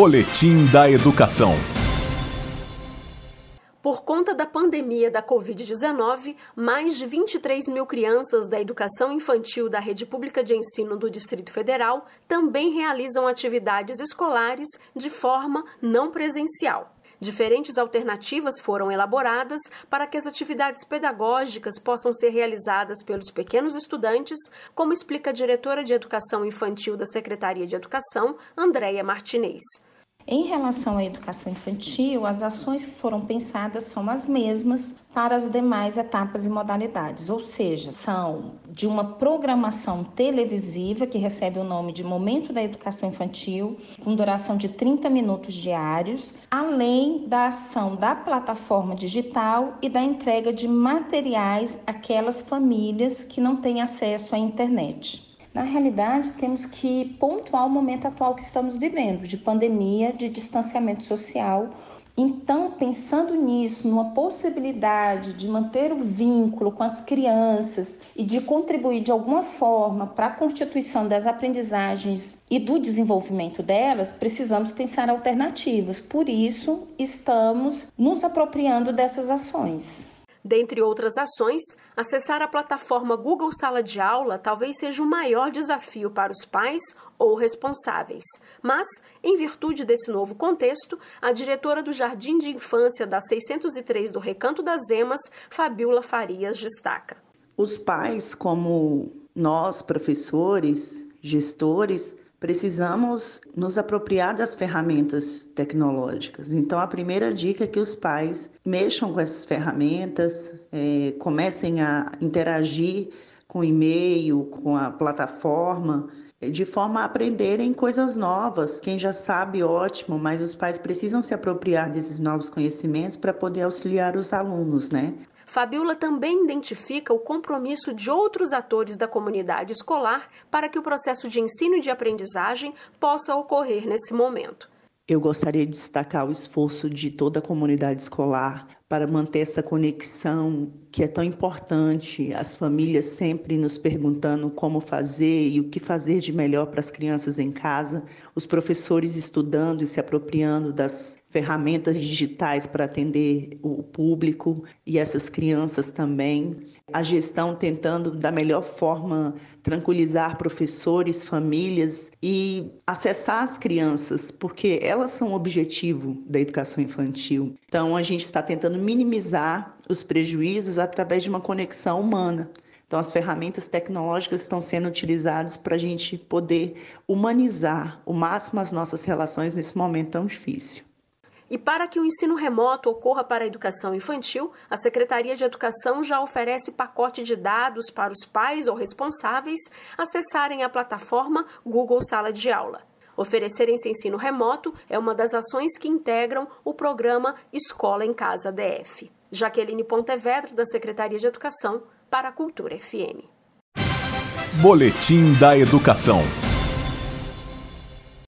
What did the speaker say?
Boletim da Educação. Por conta da pandemia da Covid-19, mais de 23 mil crianças da educação infantil da Rede Pública de Ensino do Distrito Federal também realizam atividades escolares de forma não presencial. Diferentes alternativas foram elaboradas para que as atividades pedagógicas possam ser realizadas pelos pequenos estudantes, como explica a diretora de Educação Infantil da Secretaria de Educação, Andréia Martinez. Em relação à educação infantil, as ações que foram pensadas são as mesmas para as demais etapas e modalidades, ou seja, são de uma programação televisiva que recebe o nome de Momento da Educação Infantil, com duração de 30 minutos diários, além da ação da plataforma digital e da entrega de materiais àquelas famílias que não têm acesso à internet. Na realidade, temos que pontuar o momento atual que estamos vivendo, de pandemia, de distanciamento social. Então, pensando nisso, numa possibilidade de manter o vínculo com as crianças e de contribuir de alguma forma para a constituição das aprendizagens e do desenvolvimento delas, precisamos pensar alternativas. Por isso, estamos nos apropriando dessas ações. Dentre outras ações, acessar a plataforma Google Sala de Aula talvez seja o maior desafio para os pais ou responsáveis. Mas, em virtude desse novo contexto, a diretora do Jardim de Infância da 603 do Recanto das Emas, Fabiola Farias, destaca. Os pais, como nós, professores, gestores, precisamos nos apropriar das ferramentas tecnológicas. Então, a primeira dica é que os pais mexam com essas ferramentas, é, comecem a interagir com e-mail, com a plataforma, de forma a aprenderem coisas novas. Quem já sabe, ótimo, mas os pais precisam se apropriar desses novos conhecimentos para poder auxiliar os alunos, né? Fabiola também identifica o compromisso de outros atores da comunidade escolar para que o processo de ensino e de aprendizagem possa ocorrer nesse momento. Eu gostaria de destacar o esforço de toda a comunidade escolar para manter essa conexão que é tão importante, as famílias sempre nos perguntando como fazer e o que fazer de melhor para as crianças em casa, os professores estudando e se apropriando das ferramentas digitais para atender o público e essas crianças também. A gestão tentando da melhor forma tranquilizar professores, famílias e acessar as crianças, porque elas são o objetivo da educação infantil. Então a gente está tentando minimizar os prejuízos através de uma conexão humana. Então, as ferramentas tecnológicas estão sendo utilizadas para a gente poder humanizar o máximo as nossas relações nesse momento tão difícil. E para que o ensino remoto ocorra para a educação infantil, a Secretaria de Educação já oferece pacote de dados para os pais ou responsáveis acessarem a plataforma Google Sala de Aula. Oferecer esse ensino remoto é uma das ações que integram o programa Escola em Casa DF. Jaqueline Pontevedra, da Secretaria de Educação, para a Cultura FM. Boletim da Educação.